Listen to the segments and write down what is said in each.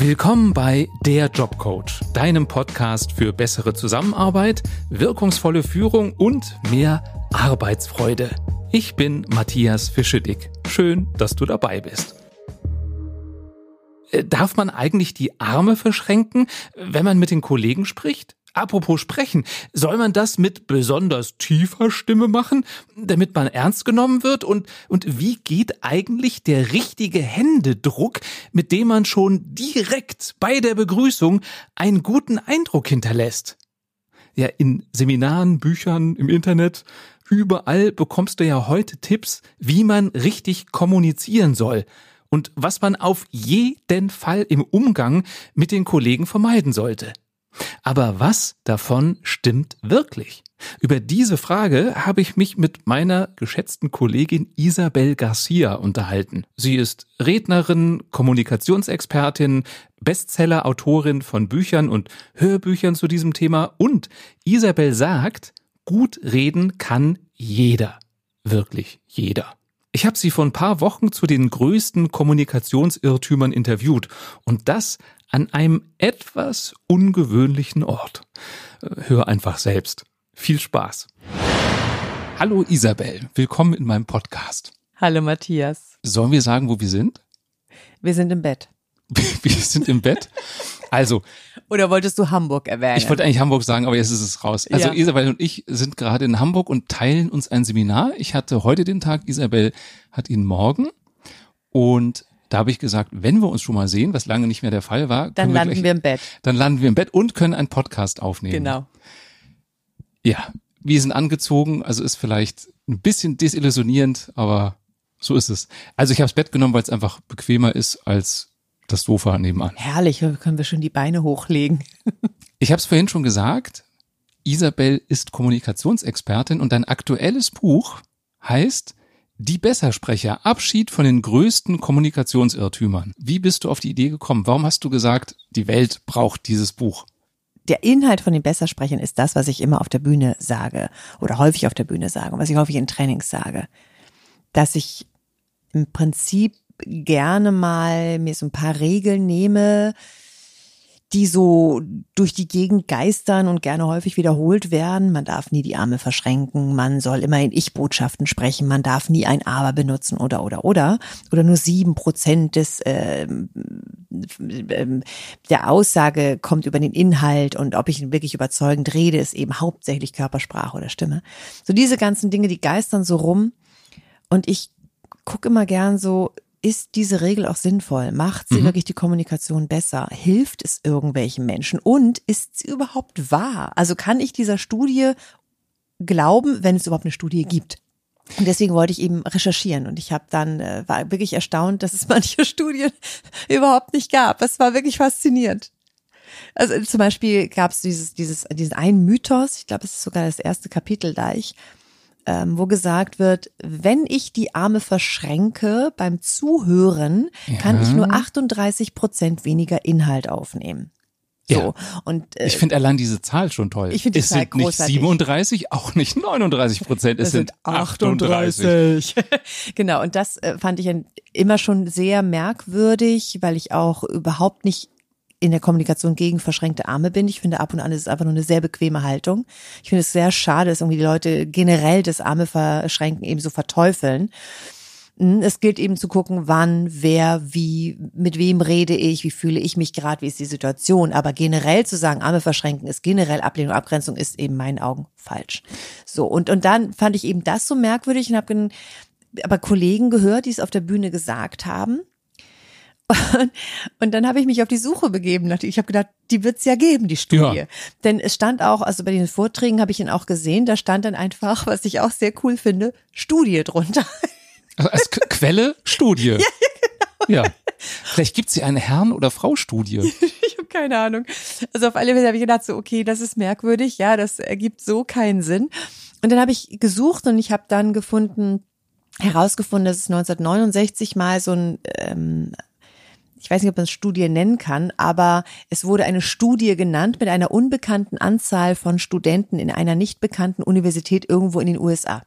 Willkommen bei Der Jobcoach, deinem Podcast für bessere Zusammenarbeit, wirkungsvolle Führung und mehr Arbeitsfreude. Ich bin Matthias Fischedick. Schön, dass du dabei bist. Äh, darf man eigentlich die Arme verschränken, wenn man mit den Kollegen spricht? Apropos sprechen, soll man das mit besonders tiefer Stimme machen, damit man ernst genommen wird? Und, und wie geht eigentlich der richtige Händedruck, mit dem man schon direkt bei der Begrüßung einen guten Eindruck hinterlässt? Ja, in Seminaren, Büchern, im Internet, überall bekommst du ja heute Tipps, wie man richtig kommunizieren soll und was man auf jeden Fall im Umgang mit den Kollegen vermeiden sollte. Aber was davon stimmt wirklich? Über diese Frage habe ich mich mit meiner geschätzten Kollegin Isabel Garcia unterhalten. Sie ist Rednerin, Kommunikationsexpertin, Bestseller-Autorin von Büchern und Hörbüchern zu diesem Thema und Isabel sagt, gut reden kann jeder. Wirklich jeder. Ich habe sie vor ein paar Wochen zu den größten Kommunikationsirrtümern interviewt und das an einem etwas ungewöhnlichen Ort. Äh, hör einfach selbst. Viel Spaß. Hallo Isabel, willkommen in meinem Podcast. Hallo Matthias. Sollen wir sagen, wo wir sind? Wir sind im Bett. wir sind im Bett. Also. Oder wolltest du Hamburg erwähnen? Ich wollte eigentlich Hamburg sagen, aber jetzt ist es raus. Also ja. Isabel und ich sind gerade in Hamburg und teilen uns ein Seminar. Ich hatte heute den Tag, Isabel hat ihn morgen. Und da habe ich gesagt, wenn wir uns schon mal sehen, was lange nicht mehr der Fall war, dann landen wir, gleich, wir im Bett. Dann landen wir im Bett und können einen Podcast aufnehmen. Genau. Ja, wir sind angezogen, also ist vielleicht ein bisschen desillusionierend, aber so ist es. Also ich habe das Bett genommen, weil es einfach bequemer ist als das Sofa nebenan. Herrlich, können wir schon die Beine hochlegen. ich habe es vorhin schon gesagt, Isabel ist Kommunikationsexpertin und dein aktuelles Buch heißt die Bessersprecher, Abschied von den größten Kommunikationsirrtümern. Wie bist du auf die Idee gekommen? Warum hast du gesagt, die Welt braucht dieses Buch? Der Inhalt von den Bessersprechern ist das, was ich immer auf der Bühne sage oder häufig auf der Bühne sage und was ich häufig in Trainings sage. Dass ich im Prinzip gerne mal mir so ein paar Regeln nehme, die so durch die Gegend geistern und gerne häufig wiederholt werden. Man darf nie die Arme verschränken, man soll immer in Ich-Botschaften sprechen, man darf nie ein Aber benutzen oder oder oder. Oder nur sieben Prozent des äh, der Aussage kommt über den Inhalt. Und ob ich wirklich überzeugend rede, ist eben hauptsächlich Körpersprache oder Stimme. So diese ganzen Dinge, die geistern so rum. Und ich gucke immer gern so ist diese Regel auch sinnvoll? Macht sie mhm. wirklich die Kommunikation besser? Hilft es irgendwelchen Menschen? Und ist sie überhaupt wahr? Also kann ich dieser Studie glauben, wenn es überhaupt eine Studie gibt? Und deswegen wollte ich eben recherchieren und ich habe dann äh, war wirklich erstaunt, dass es manche Studien überhaupt nicht gab. Es war wirklich faszinierend. Also zum Beispiel gab es dieses, dieses, diesen einen Mythos, ich glaube, es ist sogar das erste Kapitel da ich, ähm, wo gesagt wird, wenn ich die Arme verschränke beim Zuhören, ja. kann ich nur 38 Prozent weniger Inhalt aufnehmen. So. Ja. Und, äh, ich finde allein diese Zahl schon toll. Ich finde es sind nicht 37, auch nicht 39 Prozent, es sind 38. genau, und das äh, fand ich immer schon sehr merkwürdig, weil ich auch überhaupt nicht in der Kommunikation gegen verschränkte Arme bin. Ich finde, ab und an ist es einfach nur eine sehr bequeme Haltung. Ich finde es sehr schade, dass irgendwie die Leute generell das Arme verschränken eben so verteufeln. Hm, es gilt eben zu gucken, wann, wer, wie, mit wem rede ich, wie fühle ich mich gerade, wie ist die Situation. Aber generell zu sagen, Arme verschränken ist generell Ablehnung, Abgrenzung ist eben in meinen Augen falsch. So, und, und dann fand ich eben das so merkwürdig und habe aber Kollegen gehört, die es auf der Bühne gesagt haben. Und, und dann habe ich mich auf die Suche begeben. Ich habe gedacht, die wird's ja geben, die Studie. Ja. Denn es stand auch, also bei den Vorträgen habe ich ihn auch gesehen, da stand dann einfach, was ich auch sehr cool finde, Studie drunter. Also als Quelle Studie. ja, genau. ja. Vielleicht gibt's hier eine Herrn- oder Frau-Studie. ich habe keine Ahnung. Also auf alle Fälle habe ich gedacht, so, okay, das ist merkwürdig, ja, das ergibt so keinen Sinn. Und dann habe ich gesucht und ich habe dann gefunden, herausgefunden, dass es 1969 mal so ein ähm, ich weiß nicht, ob man es Studie nennen kann, aber es wurde eine Studie genannt mit einer unbekannten Anzahl von Studenten in einer nicht bekannten Universität irgendwo in den USA.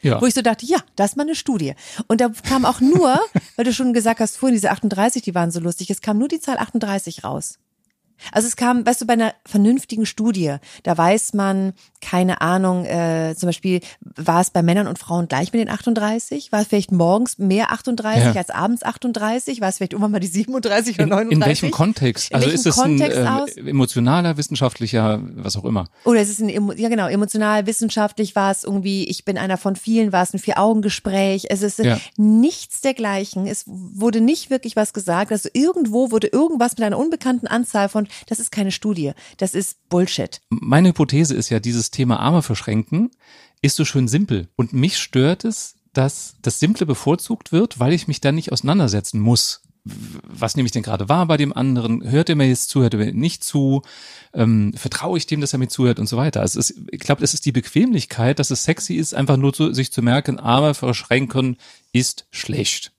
Ja. Wo ich so dachte, ja, das ist mal eine Studie. Und da kam auch nur, weil du schon gesagt hast, vorhin diese 38, die waren so lustig, es kam nur die Zahl 38 raus. Also es kam, weißt du, bei einer vernünftigen Studie, da weiß man, keine Ahnung, äh, zum Beispiel, war es bei Männern und Frauen gleich mit den 38? War es vielleicht morgens mehr 38 Ja. als abends 38? War es vielleicht irgendwann mal die 37 oder In, 39? in welchem Kontext? In Also welchem ist es Kontext ein äh, emotionaler, wissenschaftlicher, was auch immer? Oder es ist ein, emo- ja genau, emotional, wissenschaftlich war es irgendwie, ich bin einer von vielen, war es ein Vier-Augen-Gespräch. Es ist Ja. nichts dergleichen. Es wurde nicht wirklich was gesagt. Also irgendwo wurde irgendwas mit einer unbekannten Anzahl von, das ist keine Studie, das ist Bullshit. Meine Hypothese ist ja, dieses Thema Arme verschränken ist so schön simpel. Und mich stört es, dass das Simple bevorzugt wird, weil ich mich dann nicht auseinandersetzen muss. Was nehme ich denn gerade wahr bei dem anderen? Hört er mir jetzt zu? Hört er mir nicht zu? Ähm, vertraue ich dem, dass er mir zuhört und so weiter? Also ist, ich glaube, es ist die Bequemlichkeit, dass es sexy ist, einfach nur zu, sich zu merken, Arme verschränken ist schlecht.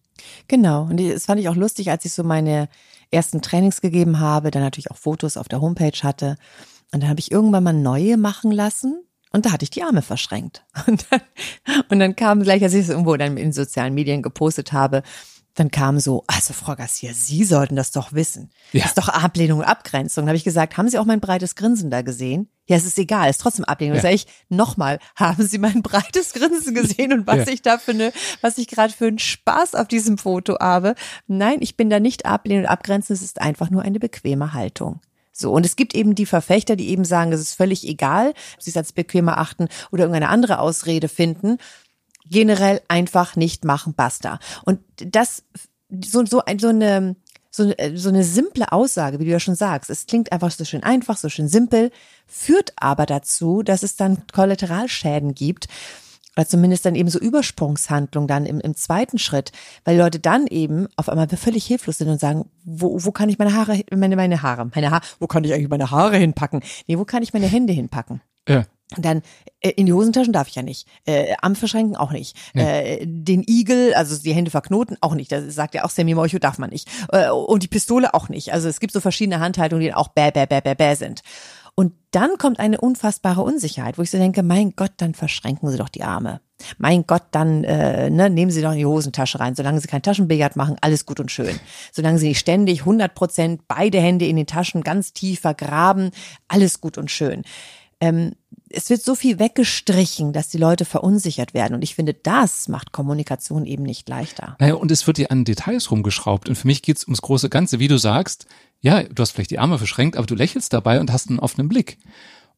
Genau. Und das fand ich auch lustig, als ich so meine ersten Trainings gegeben habe, dann natürlich auch Fotos auf der Homepage hatte. Und dann habe ich irgendwann mal neue machen lassen. Und da hatte ich die Arme verschränkt. Und dann, und dann kam gleich, als ich es irgendwo dann in sozialen Medien gepostet habe, dann kam so, also Frau Garcia, Sie sollten das doch wissen. Ja. Das ist doch Ablehnung und Abgrenzung. Da habe ich gesagt, haben Sie auch mein breites Grinsen da gesehen? Ja, es ist egal, es ist trotzdem Ablehnung. Ja. Da sage ich, nochmal, haben Sie mein breites Grinsen gesehen und was Ja. ich da für eine, was ich gerade für einen Spaß auf diesem Foto habe? Nein, ich bin da nicht ablehnend und abgrenzend, es ist einfach nur eine bequeme Haltung. So, und es gibt eben die Verfechter, die eben sagen, es ist völlig egal, ob sie es als bequem erachten oder irgendeine andere Ausrede finden. Generell einfach nicht machen, basta. Und das, so, so, so eine, so, so eine simple Aussage, wie du ja schon sagst, es klingt einfach so schön einfach, so schön simpel, führt aber dazu, dass es dann Kollateralschäden gibt, oder zumindest dann eben so Übersprungshandlung dann im, im zweiten Schritt, weil Leute dann eben auf einmal völlig hilflos sind und sagen, wo, wo kann ich meine Haare, meine, meine Haare, meine Haare, wo kann ich eigentlich meine Haare hinpacken? Nee, wo kann ich meine Hände hinpacken? Ja. Und dann äh, in die Hosentaschen darf ich ja nicht. Äh, Arm verschränken auch nicht. Äh, den Igel, also die Hände verknoten, auch nicht. Das sagt ja auch Sammy Molcho, darf man nicht. Äh, und die Pistole auch nicht. Also es gibt so verschiedene Handhaltungen, die auch bäh, bäh, bäh, bäh, bäh sind. Und dann kommt eine unfassbare Unsicherheit, wo ich so denke, mein Gott, dann verschränken Sie doch die Arme. Mein Gott, dann äh, ne, nehmen Sie doch in die Hosentasche rein. Solange Sie kein Taschenbillard machen, alles gut und schön. Solange Sie nicht ständig 100 Prozent beide Hände in den Taschen ganz tief vergraben, alles gut und schön ähm, es wird so viel weggestrichen, dass die Leute verunsichert werden. Und ich finde, das macht Kommunikation eben nicht leichter. Naja, und es wird ja an Details rumgeschraubt. Und für mich geht's ums große Ganze. Wie du sagst, ja, du hast vielleicht die Arme verschränkt, aber du lächelst dabei und hast einen offenen Blick.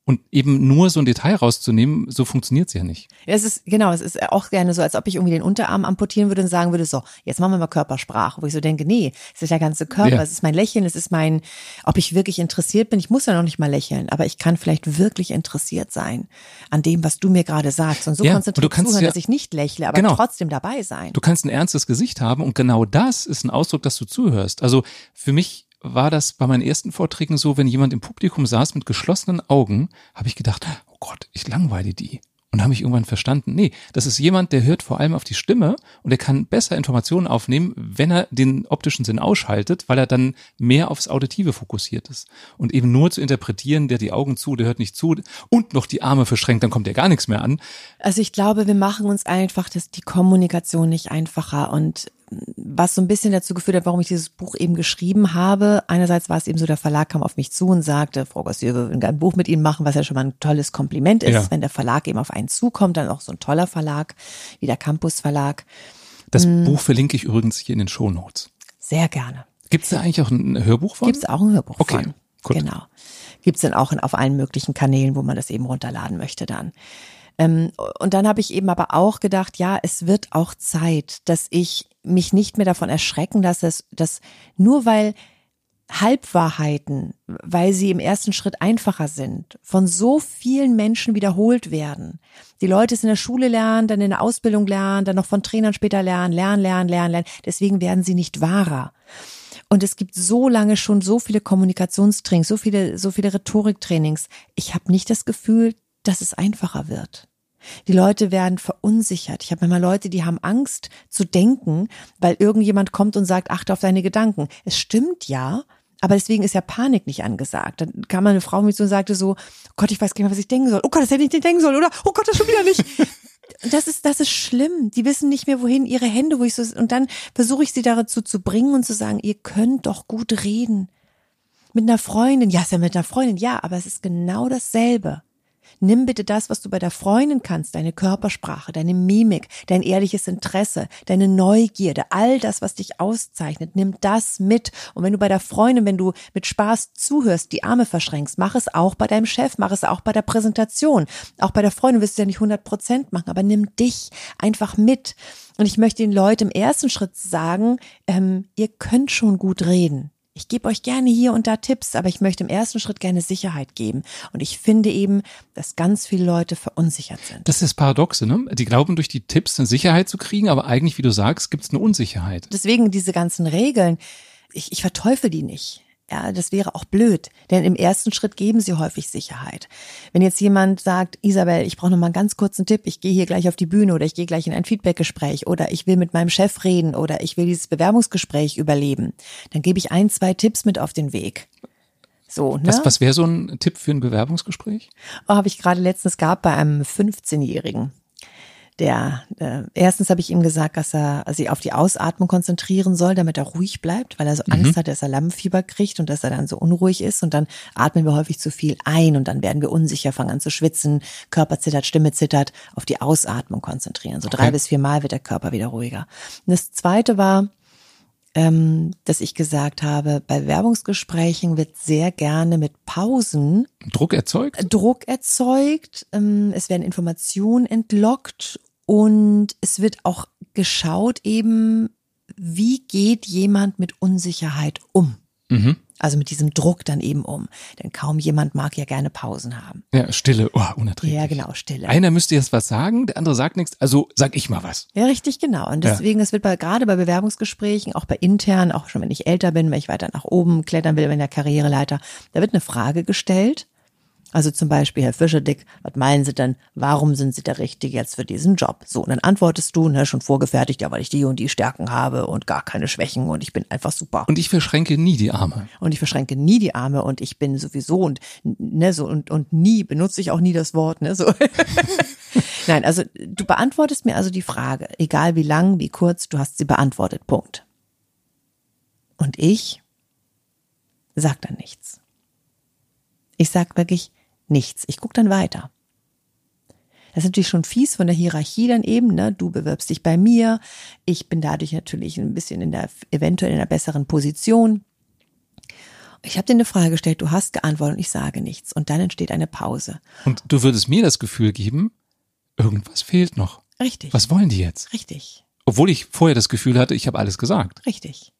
Und eben nur so ein Detail rauszunehmen, so funktioniert's ja nicht. Es ist, genau, es ist auch gerne so, als ob ich irgendwie den Unterarm amputieren würde und sagen würde, so, jetzt machen wir mal Körpersprache. Wo ich so denke, nee, es ist der ganze Körper, Ja. es ist mein Lächeln, es ist mein, ob ich wirklich interessiert bin. Ich muss ja noch nicht mal lächeln, aber ich kann vielleicht wirklich interessiert sein an dem, was du mir gerade sagst. Und so Ja, konzentriert und zuhören, ja- dass ich nicht lächle, aber Genau. trotzdem dabei sein. Du kannst ein ernstes Gesicht haben und genau das ist ein Ausdruck, dass du zuhörst. Also für mich war das bei meinen ersten Vorträgen so, wenn jemand im Publikum saß mit geschlossenen Augen, habe ich gedacht, oh Gott, ich langweile die. Und habe ich irgendwann verstanden, nee, das ist jemand, der hört vor allem auf die Stimme und der kann besser Informationen aufnehmen, wenn er den optischen Sinn ausschaltet, weil er dann mehr aufs Auditive fokussiert ist. Und eben nur zu interpretieren, der die Augen zu, der hört nicht zu und noch die Arme verschränkt, dann kommt ja gar nichts mehr an. Also ich glaube, wir machen uns einfach das, die Kommunikation nicht einfacher und was so ein bisschen dazu geführt hat, warum ich dieses Buch eben geschrieben habe. Einerseits war es eben so, der Verlag kam auf mich zu und sagte, Frau Gossier, wir würden gerne ein Buch mit Ihnen machen, was ja schon mal ein tolles Kompliment ist, Ja. wenn der Verlag eben auf einen zukommt, dann auch so ein toller Verlag wie der Campus Verlag. Das Buch verlinke ich übrigens hier in den Shownotes. Sehr gerne. Gibt es da eigentlich auch ein Hörbuch von? Gibt es auch ein Hörbuch Okay, von. gut. Genau. Gibt es dann auch in, auf allen möglichen Kanälen, wo man das eben runterladen möchte dann. Ähm, und dann habe ich eben aber auch gedacht, ja, es wird auch Zeit, dass ich mich nicht mehr davon erschrecken lasse, dass, dass nur weil Halbwahrheiten, weil sie im ersten Schritt einfacher sind, von so vielen Menschen wiederholt werden. Die Leute es in der Schule lernen, dann in der Ausbildung lernen, dann noch von Trainern später lernen, lernen, lernen, lernen, lernen. Deswegen werden sie nicht wahrer. Und es gibt so lange schon so viele Kommunikationstrainings, so viele, so viele Rhetoriktrainings. Ich habe nicht das Gefühl, dass es einfacher wird. Die Leute werden verunsichert. Ich habe manchmal Leute, die haben Angst zu denken, weil irgendjemand kommt und sagt, achte auf deine Gedanken. Es stimmt ja, aber deswegen ist ja Panik nicht angesagt. Dann kam mal eine Frau mit so und sagte so, oh Gott, ich weiß gar nicht was ich denken soll. Oh Gott, das hätte ich nicht denken sollen, oder? Oh Gott, das schon wieder nicht. das ist, das ist schlimm. Die wissen nicht mehr, wohin ihre Hände, wo ich so, und dann versuche ich sie dazu zu bringen und zu sagen, ihr könnt doch gut reden. Mit einer Freundin, ja, ist ja mit einer Freundin, ja, aber es ist genau dasselbe. Nimm bitte das, was du bei der Freundin kannst, deine Körpersprache, deine Mimik, dein ehrliches Interesse, deine Neugierde, all das, was dich auszeichnet, nimm das mit. Und wenn du bei der Freundin, wenn du mit Spaß zuhörst, die Arme verschränkst, mach es auch bei deinem Chef, mach es auch bei der Präsentation. Auch bei der Freundin wirst du ja nicht 100 Prozent machen, aber nimm dich einfach mit. Und ich möchte den Leuten im ersten Schritt sagen, ähm, ihr könnt schon gut reden. Ich gebe euch gerne hier und da Tipps, aber ich möchte im ersten Schritt gerne Sicherheit geben. Und ich finde eben, dass ganz viele Leute verunsichert sind. Das ist das Paradoxe, ne? Die glauben, durch die Tipps eine Sicherheit zu kriegen, aber eigentlich, wie du sagst, gibt es eine Unsicherheit. Deswegen diese ganzen Regeln, ich, ich verteufel die nicht. Ja, das wäre auch blöd, denn im ersten Schritt geben sie häufig Sicherheit. Wenn jetzt jemand sagt, Isabel, ich brauche noch mal einen ganz kurzen Tipp, ich gehe hier gleich auf die Bühne oder ich gehe gleich in ein Feedbackgespräch oder ich will mit meinem Chef reden oder ich will dieses Bewerbungsgespräch überleben, dann gebe ich ein, zwei Tipps mit auf den Weg. So, ne? Was, was wäre so ein Tipp für ein Bewerbungsgespräch? Oh, habe ich gerade letztens gehabt bei einem 15-Jährigen der äh, erstens habe ich ihm gesagt, dass er sich auf die Ausatmung konzentrieren soll, damit er ruhig bleibt, weil er so mhm. Angst hat, dass er Lammfieber kriegt und dass er dann so unruhig ist und dann atmen wir häufig zu viel ein und dann werden wir unsicher, fangen an zu schwitzen, Körper zittert, Stimme zittert, auf die Ausatmung konzentrieren. So okay. drei bis vier Mal wird der Körper wieder ruhiger. Und das zweite war, ähm, dass ich gesagt habe, bei Werbungsgesprächen wird sehr gerne mit Pausen Druck erzeugt. Druck erzeugt. Ähm, es werden Informationen entlockt und es wird auch geschaut eben, wie geht jemand mit Unsicherheit um? Mhm. Also mit diesem Druck dann eben um. Denn kaum jemand mag ja gerne Pausen haben. Ja, Stille, oh, unerträglich. Ja, genau, Stille. Einer müsste jetzt was sagen, der andere sagt nichts, also sag ich mal was. Ja, richtig, genau. Und deswegen, es wird bei, gerade bei Bewerbungsgesprächen, auch bei intern, auch schon wenn ich älter bin, wenn ich weiter nach oben klettern will, wenn der Karriereleiter, da wird eine Frage gestellt also zum Beispiel, Herr Fischerdick, was meinen Sie denn, warum sind Sie der Richtige jetzt für diesen Job? So, und dann antwortest du, ne, schon vorgefertigt, ja, weil ich die und die Stärken habe und gar keine Schwächen und ich bin einfach super. Und ich verschränke nie die Arme. Und ich verschränke nie die Arme und ich bin sowieso und, ne, so, und, und nie benutze ich auch nie das Wort, ne, so. Nein, also du beantwortest mir also die Frage, egal wie lang, wie kurz, du hast sie beantwortet, Punkt. Und ich sag dann nichts. Ich sag wirklich, nichts. Ich gucke dann weiter. Das ist natürlich schon fies von der Hierarchie dann eben, ne? Du bewirbst dich bei mir, ich bin dadurch natürlich ein bisschen in der, eventuell in einer besseren Position. Ich habe dir eine Frage gestellt, du hast geantwortet und ich sage nichts. Und dann entsteht eine Pause. Und du würdest mir das Gefühl geben, irgendwas fehlt noch. Richtig. Was wollen die jetzt? Richtig. Obwohl ich vorher das Gefühl hatte, ich habe alles gesagt. Richtig.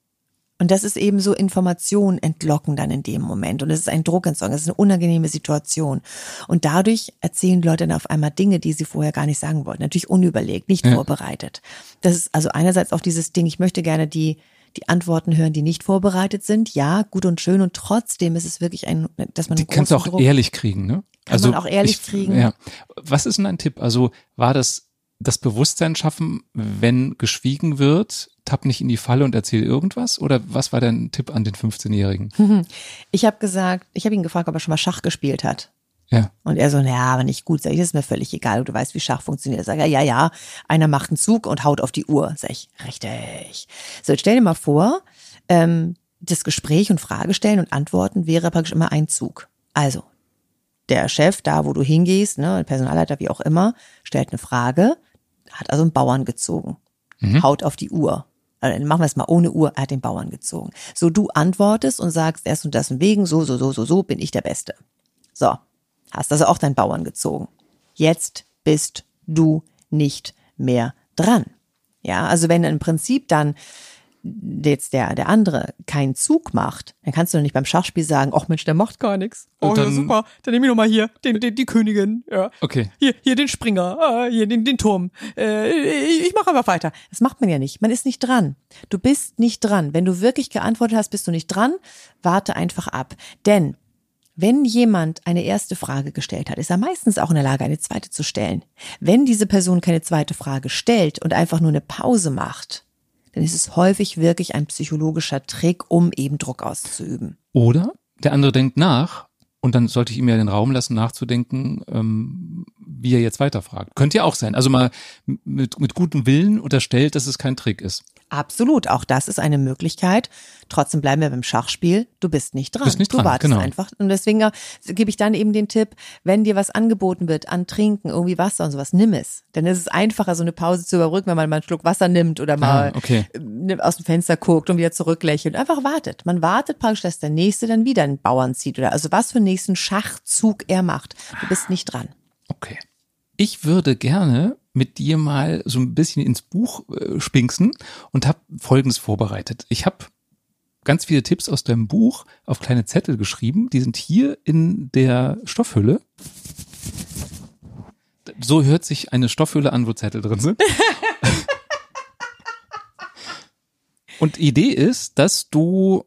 Und das ist eben so Information entlocken dann in dem Moment. Und es ist ein Druckentsorgen, es ist eine unangenehme Situation. Und dadurch erzählen Leute dann auf einmal Dinge, die sie vorher gar nicht sagen wollten. Natürlich unüberlegt, nicht ja. vorbereitet. Das ist also einerseits auch dieses Ding, ich möchte gerne die, die Antworten hören, die nicht vorbereitet sind. Ja, gut und schön. Und trotzdem ist es wirklich ein, dass man. Die kannst du auch Druck ehrlich kriegen, ne? Kann also man auch ehrlich ich, kriegen. Ja. Was ist denn ein Tipp? Also war das das Bewusstsein schaffen, wenn geschwiegen wird, tapp nicht in die Falle und erzähl irgendwas? Oder was war dein Tipp an den 15-Jährigen? Ich habe gesagt, ich habe ihn gefragt, ob er schon mal Schach gespielt hat. Ja. Und er so, naja, aber nicht gut. Sag ich, das ist mir völlig egal. Du weißt, wie Schach funktioniert. Sag er, ja, ja, einer macht einen Zug und haut auf die Uhr. Sag ich, richtig. So, jetzt stell dir mal vor, ähm, das Gespräch und Frage stellen und antworten wäre praktisch immer ein Zug. Also, der Chef, da wo du hingehst, ne, Personalleiter, wie auch immer, stellt eine Frage, hat also einen Bauern gezogen, mhm. haut auf die Uhr. Also machen wir es mal ohne Uhr, er hat den Bauern gezogen. So, du antwortest und sagst erst und das und wegen, so, so, so, so, so bin ich der Beste. So, hast also auch deinen Bauern gezogen. Jetzt bist du nicht mehr dran. Ja, also wenn im Prinzip dann jetzt der, der andere keinen Zug macht, dann kannst du doch nicht beim Schachspiel sagen, ach Mensch, der macht gar nichts. Oh, dann, ja, super. Dann nehme ich noch mal hier den, den, die Königin. Ja. Okay. Hier, hier den Springer, ah, hier den, den Turm. Äh, ich, mache einfach weiter. Das macht man ja nicht. Man ist nicht dran. Du bist nicht dran. Wenn du wirklich geantwortet hast, bist du nicht dran. Warte einfach ab. Denn wenn jemand eine erste Frage gestellt hat, ist er meistens auch in der Lage, eine zweite zu stellen. Wenn diese Person keine zweite Frage stellt und einfach nur eine Pause macht, dann ist es häufig wirklich ein psychologischer Trick, um eben Druck auszuüben. Oder der andere denkt nach Und dann sollte ich ihm ja den Raum lassen, nachzudenken, ähm, wie er jetzt weiterfragt. Könnte ja auch sein. Also mal mit, mit gutem Willen unterstellt, dass es kein Trick ist. Absolut, auch das ist eine Möglichkeit. Trotzdem bleiben wir beim Schachspiel. Du bist nicht dran. Bist nicht du dran, wartest genau. einfach. Und deswegen äh, gebe ich dann eben den Tipp, wenn dir was angeboten wird an Trinken, irgendwie Wasser und sowas, nimm es. Dann ist es einfacher, so eine Pause zu überbrücken, wenn man mal einen Schluck Wasser nimmt oder mal Ah, okay. äh, aus dem Fenster guckt und wieder zurücklächelt. Einfach wartet. Man wartet praktisch, dass der Nächste dann wieder einen Bauern zieht oder also was für einen nächsten Schachzug er macht. Du bist nicht dran. Okay. Ich würde gerne mit dir mal so ein bisschen ins Buch äh, spinksen und habe Folgendes vorbereitet. Ich habe ganz viele Tipps aus deinem Buch auf kleine Zettel geschrieben. Die sind hier in der Stoffhülle. So hört sich eine Stoffhülle an, wo Zettel drin sind. Und die Idee ist, dass du,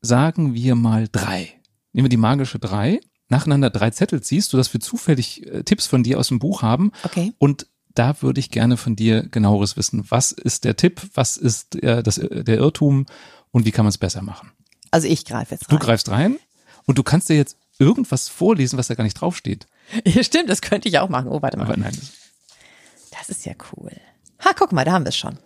sagen wir mal drei, nehmen wir die magische drei, nacheinander drei Zettel ziehst, sodass wir zufällig äh, Tipps von dir aus dem Buch haben. Okay. Und da würde ich gerne von dir genaueres wissen. Was ist der Tipp? Was ist äh, das, äh, der Irrtum? Und wie kann man es besser machen? Also ich greife jetzt Du rein. greifst rein und du kannst dir jetzt irgendwas vorlesen, was da gar nicht draufsteht. Ja, stimmt, das könnte ich auch machen. Oh, warte mal. Aber nein, das, Das ist ja cool. Ha, guck mal, da haben wir es schon.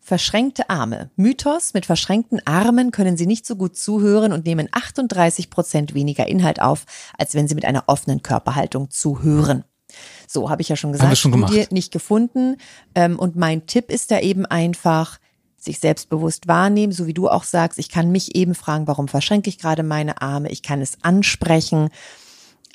Verschränkte Arme. Mythos, mit verschränkten Armen können Sie nicht so gut zuhören und nehmen 38 Prozent weniger Inhalt auf, als wenn Sie mit einer offenen Körperhaltung zuhören. So, habe ich ja schon gesagt. wir schon Studie nicht gefunden. Ähm, und mein Tipp ist da eben einfach, sich selbstbewusst wahrnehmen, so wie du auch sagst. Ich kann mich eben fragen, warum verschränke ich gerade meine Arme? Ich kann es ansprechen.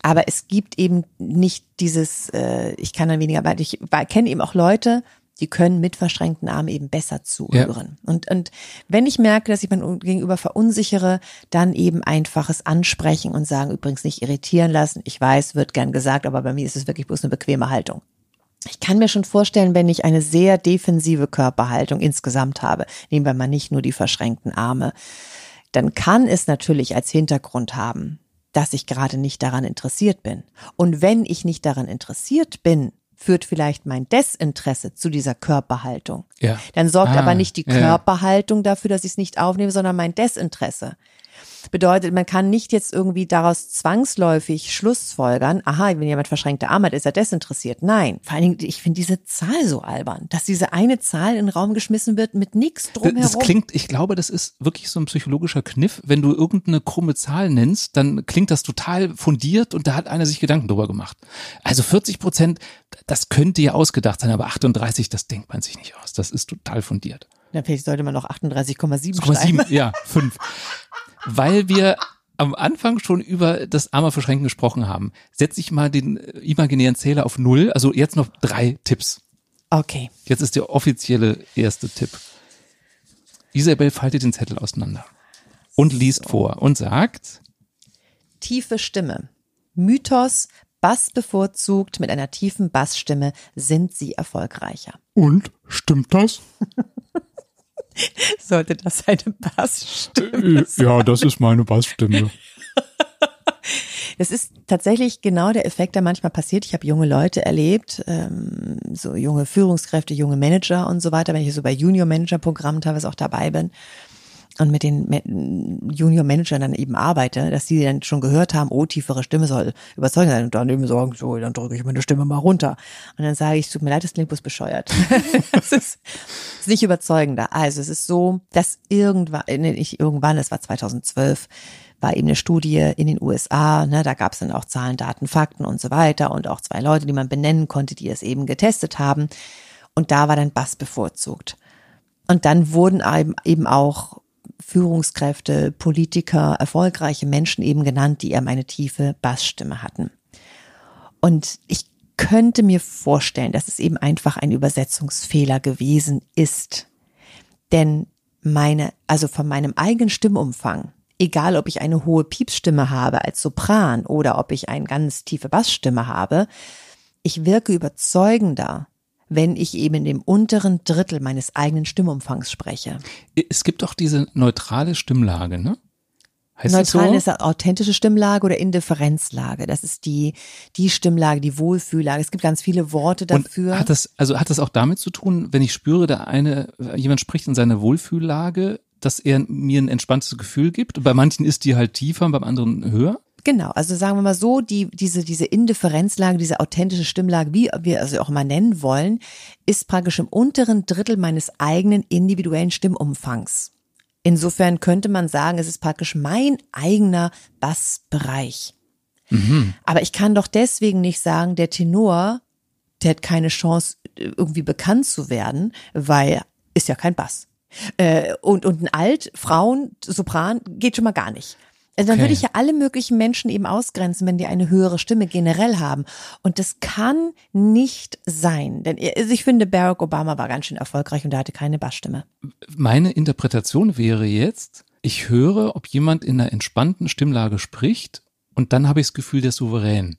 Aber es gibt eben nicht dieses, äh, ich kann dann weniger, weil ich kenne eben auch Leute, die können mit verschränkten Armen eben besser zuhören. Und, und wenn ich merke, dass ich mein Gegenüber verunsichere, dann eben einfaches Ansprechen und sagen, übrigens nicht irritieren lassen. Ich weiß, wird gern gesagt, aber bei mir ist es wirklich bloß eine bequeme Haltung. Ich kann mir schon vorstellen, wenn ich eine sehr defensive Körperhaltung insgesamt habe, nehmen wir mal nicht nur die verschränkten Arme, dann kann es natürlich als Hintergrund haben, dass ich gerade nicht daran interessiert bin. Und wenn ich nicht daran interessiert bin, führt vielleicht mein Desinteresse zu dieser Körperhaltung. Ja. Dann sorgt Ah, aber nicht die ja, ja. Körperhaltung dafür, dass ich es nicht aufnehme, sondern mein Desinteresse. Bedeutet, man kann nicht jetzt irgendwie daraus zwangsläufig schlussfolgern, aha, wenn jemand verschränkte Arme hat, ist er desinteressiert. Nein, vor allen Dingen, ich finde diese Zahl so albern, dass diese eine Zahl in den Raum geschmissen wird mit nichts drumherum. das klingt, ich glaube, das ist wirklich so ein psychologischer Kniff. Wenn du irgendeine krumme Zahl nennst, dann klingt das total fundiert und da hat einer sich Gedanken drüber gemacht. Also 40 Prozent, das könnte ja ausgedacht sein, aber 38, das denkt man sich nicht aus. Das ist total fundiert. Na, vielleicht sollte man noch 38,7 schreiben. 7, ja, 5. Weil wir am Anfang schon über das Arme verschränken gesprochen haben, setze ich mal den äh, imaginären Zähler auf Null. Also jetzt noch drei Tipps. Okay. Jetzt ist der offizielle erste Tipp. Isabel faltet den Zettel auseinander und liest vor und sagt, Tiefe Stimme. Mythos, Bass bevorzugt, mit einer tiefen Bassstimme sind sie erfolgreicher. und stimmt das? Sollte das eine Bassstimme Ja, das ist meine Bassstimme. Das ist tatsächlich genau der Effekt, der manchmal passiert. Ich habe junge Leute erlebt, ähm, so junge Führungskräfte, junge Manager und so weiter, wenn ich so bei Junior Manager Programmen teilweise auch dabei bin und mit den Junior Managern dann eben arbeite, dass sie dann schon gehört haben, oh, tiefere Stimme soll überzeugend sein und dann eben sagen, so, dann drücke ich meine Stimme mal runter. Und dann sage ich, tut mir leid, das klingt bloß bescheuert. Es ist, ist nicht überzeugender. Also es ist so, dass irgendwann, nee, nicht irgendwann, es war 2012, war eben eine Studie in den USA, ne, da gab es dann auch Zahlen, Daten, Fakten und so weiter und auch zwei Leute, die man benennen konnte, die es eben getestet haben. Und da war dann Bass bevorzugt. Und dann wurden eben auch Führungskräfte, Politiker, erfolgreiche Menschen eben genannt, die eben eine tiefe Bassstimme hatten. Und ich könnte mir vorstellen, dass es eben einfach ein Übersetzungsfehler gewesen ist. Denn meine, also von meinem eigenen Stimmumfang, egal ob ich eine hohe Piepsstimme habe als Sopran oder ob ich eine ganz tiefe Bassstimme habe, ich wirke überzeugender, wenn ich eben in dem unteren Drittel meines eigenen Stimmumfangs spreche. Es gibt auch diese neutrale Stimmlage, ne? Heißt Neutral das ist so? das authentische Stimmlage oder Indifferenzlage. Das ist die, die Stimmlage, die Wohlfühllage. Es gibt ganz viele Worte Und dafür. hat das, also hat das auch damit zu tun, wenn ich spüre, der eine, jemand spricht in seiner Wohlfühllage, dass er mir ein entspanntes Gefühl gibt? Und bei manchen ist die halt tiefer, beim anderen höher? Genau, also sagen wir mal so, die, diese, diese Indifferenzlage, diese authentische Stimmlage, wie wir also auch immer nennen wollen, ist praktisch im unteren Drittel meines eigenen individuellen Stimmumfangs. Insofern könnte man sagen, es ist praktisch mein eigener Bassbereich. Mhm. Aber ich kann doch deswegen nicht sagen, der Tenor, der hat keine Chance, irgendwie bekannt zu werden, weil ist ja kein Bass. Äh, und, und ein Alt, Frauen, Sopran geht schon mal gar nicht. Also dann okay. würde ich ja alle möglichen Menschen eben ausgrenzen, wenn die eine höhere Stimme generell haben. Und das kann nicht sein. Denn also ich finde, Barack Obama war ganz schön erfolgreich und er hatte keine Bassstimme. Meine Interpretation wäre jetzt, ich höre, ob jemand in einer entspannten Stimmlage spricht und dann habe ich das Gefühl, der ist souverän.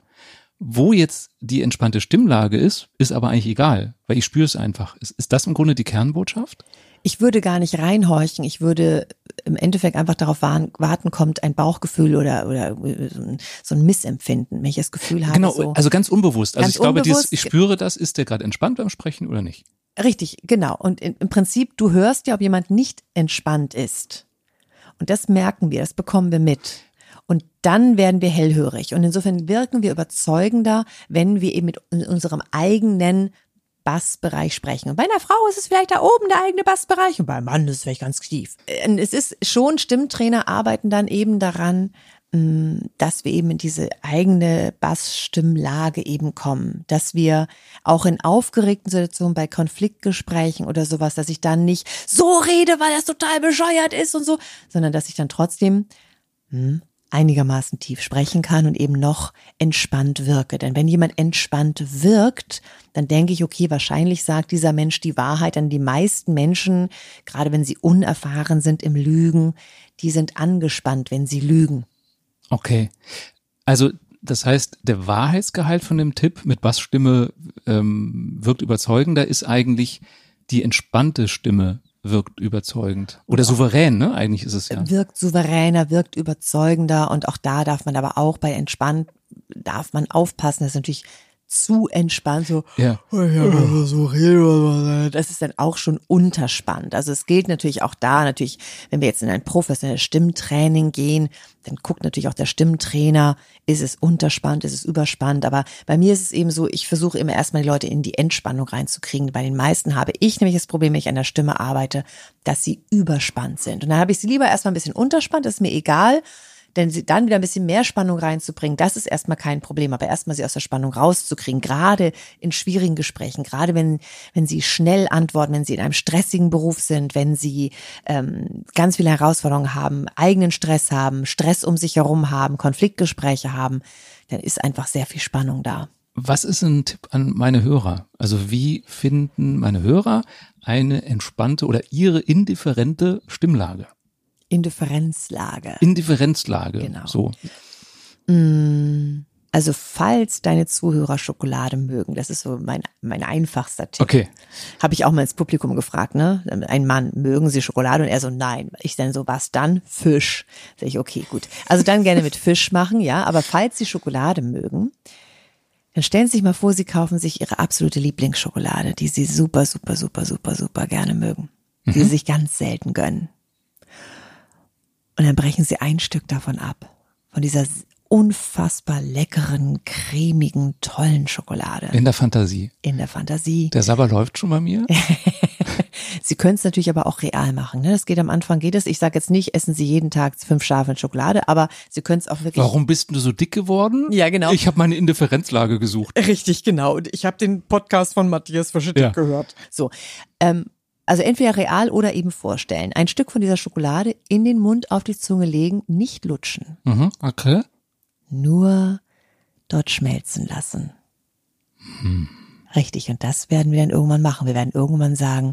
Wo jetzt die entspannte Stimmlage ist, ist aber eigentlich egal, weil ich spüre es einfach. Ist, ist das im Grunde die Kernbotschaft? Ich würde gar nicht reinhorchen. Ich würde im Endeffekt einfach darauf warten, kommt ein Bauchgefühl oder, oder so ein Missempfinden, das Gefühl habe. Genau, so also ganz unbewusst. Also ganz ich glaube, dieses, ich spüre das, ist der gerade entspannt beim Sprechen oder nicht? Richtig, genau. Und im Prinzip, du hörst ja, ob jemand nicht entspannt ist. Und das merken wir, das bekommen wir mit. Und dann werden wir hellhörig. Und insofern wirken wir überzeugender, wenn wir eben mit unserem eigenen Bassbereich sprechen. Und bei einer Frau ist es vielleicht da oben der eigene Bassbereich und beim Mann ist es vielleicht ganz tief. Es ist schon, Stimmtrainer arbeiten dann eben daran, mm, dass wir eben in diese eigene Bassstimmlage eben kommen, dass wir auch in aufgeregten Situationen bei Konfliktgesprächen oder sowas, dass ich dann nicht so rede, weil das total bescheuert ist und so, sondern dass ich dann trotzdem hm, einigermaßen tief sprechen kann und eben noch entspannt wirke. Denn wenn jemand entspannt wirkt, dann denke ich, okay, wahrscheinlich sagt dieser Mensch die Wahrheit, denn die meisten Menschen, gerade wenn sie unerfahren sind im Lügen, die sind angespannt, wenn sie lügen. Okay. Also das heißt, der Wahrheitsgehalt von dem Tipp mit Bassstimme ähm, wirkt überzeugender, ist eigentlich die entspannte Stimme wirkt überzeugend. Oder souverän, ne? Eigentlich ist es ja. Wirkt souveräner, wirkt überzeugender und auch da darf man aber auch bei entspannt, darf man aufpassen. Das ist natürlich zu entspannt, so, ja. Oh, das ist dann auch schon unterspannt. Also es gilt natürlich auch da, natürlich, wenn wir jetzt in ein professionelles Stimmtraining gehen, dann guckt natürlich auch der Stimmtrainer, ist es unterspannt, ist es überspannt. Aber bei mir ist es eben so, ich versuche immer erstmal die Leute in die Entspannung reinzukriegen. Bei den meisten habe ich nämlich das Problem, wenn ich an der Stimme arbeite, dass sie überspannt sind. Und dann habe ich sie lieber erstmal ein bisschen unterspannt, ist mir egal denn sie dann wieder ein bisschen mehr Spannung reinzubringen, das ist erstmal kein Problem, aber erstmal sie aus der Spannung rauszukriegen, gerade in schwierigen Gesprächen, gerade wenn, wenn sie schnell antworten, wenn sie in einem stressigen Beruf sind, wenn sie ähm, ganz viele Herausforderungen haben, eigenen Stress haben, Stress um sich herum haben, Konfliktgespräche haben, dann ist einfach sehr viel Spannung da. Was ist ein Tipp an meine Hörer? Also wie finden meine Hörer eine entspannte oder ihre indifferente Stimmlage? Indifferenzlage. Indifferenzlage, genau. so. Mm, also falls deine Zuhörer Schokolade mögen, das ist so mein, mein einfachster Tipp. Okay. Habe ich auch mal ins Publikum gefragt, ne? Ein Mann, mögen Sie Schokolade? Und er so, nein. Ich dann so, was dann? Fisch. Sag ich, okay, gut. Also dann gerne mit Fisch machen, ja. Aber falls Sie Schokolade mögen, dann stellen Sie sich mal vor, Sie kaufen sich Ihre absolute Lieblingsschokolade, die Sie super, super, super, super, super gerne mögen. Die mhm. Sie sich ganz selten gönnen. Und dann brechen sie ein Stück davon ab. Von dieser unfassbar leckeren, cremigen, tollen Schokolade. In der Fantasie. In der Fantasie. Der Sabber läuft schon bei mir. Sie können es natürlich aber auch real machen. Ne? Das geht am Anfang, geht es. Ich sage jetzt nicht, essen Sie jeden Tag fünf Schafe in Schokolade, aber Sie können es auch wirklich. Warum bist du so dick geworden? Ja, genau. Ich habe meine Indifferenzlage gesucht. Richtig, genau. Und ich habe den Podcast von Matthias Verschüttet ja. gehört. So. Ähm, also entweder real oder eben vorstellen. Ein Stück von dieser Schokolade in den Mund auf die Zunge legen, nicht lutschen. Mhm, okay. Nur dort schmelzen lassen. Hm. Richtig, und das werden wir dann irgendwann machen. Wir werden irgendwann sagen,